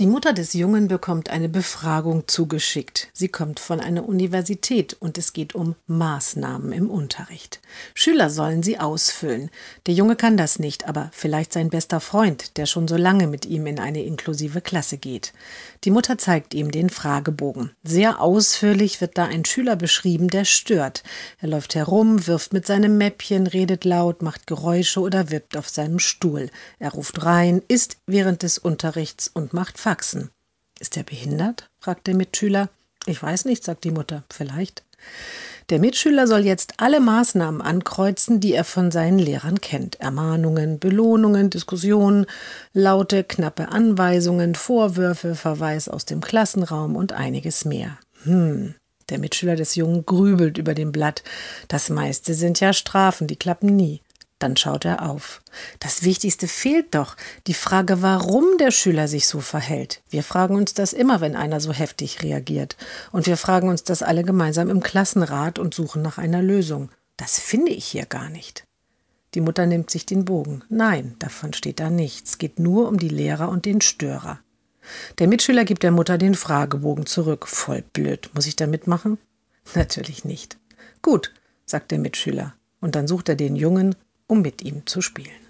die Mutter des Jungen bekommt eine Befragung zugeschickt. Sie kommt von einer Universität und es geht um Maßnahmen im Unterricht. Schüler sollen sie ausfüllen. Der Junge kann das nicht, aber vielleicht sein bester Freund, der schon so lange mit ihm in eine inklusive Klasse geht. Die Mutter zeigt ihm den Fragebogen. Sehr ausführlich wird da ein Schüler beschrieben, der stört. Er läuft herum, wirft mit seinem Mäppchen, redet laut, macht Geräusche oder wippt auf seinem Stuhl. Er ruft rein, isst während des Unterrichts und macht Faxen. Ist er behindert? fragt der Mitschüler. Ich weiß nicht, sagt die Mutter. Vielleicht. Der Mitschüler soll jetzt alle Maßnahmen ankreuzen, die er von seinen Lehrern kennt. Ermahnungen, Belohnungen, Diskussionen, laute, knappe Anweisungen, Vorwürfe, Verweis aus dem Klassenraum und einiges mehr. Hm. Der Mitschüler des Jungen grübelt über dem Blatt. Das meiste sind ja Strafen, die klappen nie. Dann schaut er auf. Das Wichtigste fehlt doch, die Frage, warum der Schüler sich so verhält. Wir fragen uns das immer, wenn einer so heftig reagiert. Und wir fragen uns das alle gemeinsam im Klassenrat und suchen nach einer Lösung. Das finde ich hier gar nicht. Die Mutter nimmt sich den Bogen. Nein, davon steht da nichts. Geht nur um die Lehrer und den Störer. Der Mitschüler gibt der Mutter den Fragebogen zurück. Voll blöd. Muss ich da mitmachen? Natürlich nicht. Gut, sagt der Mitschüler. Und dann sucht er den Jungen um mit ihm zu spielen.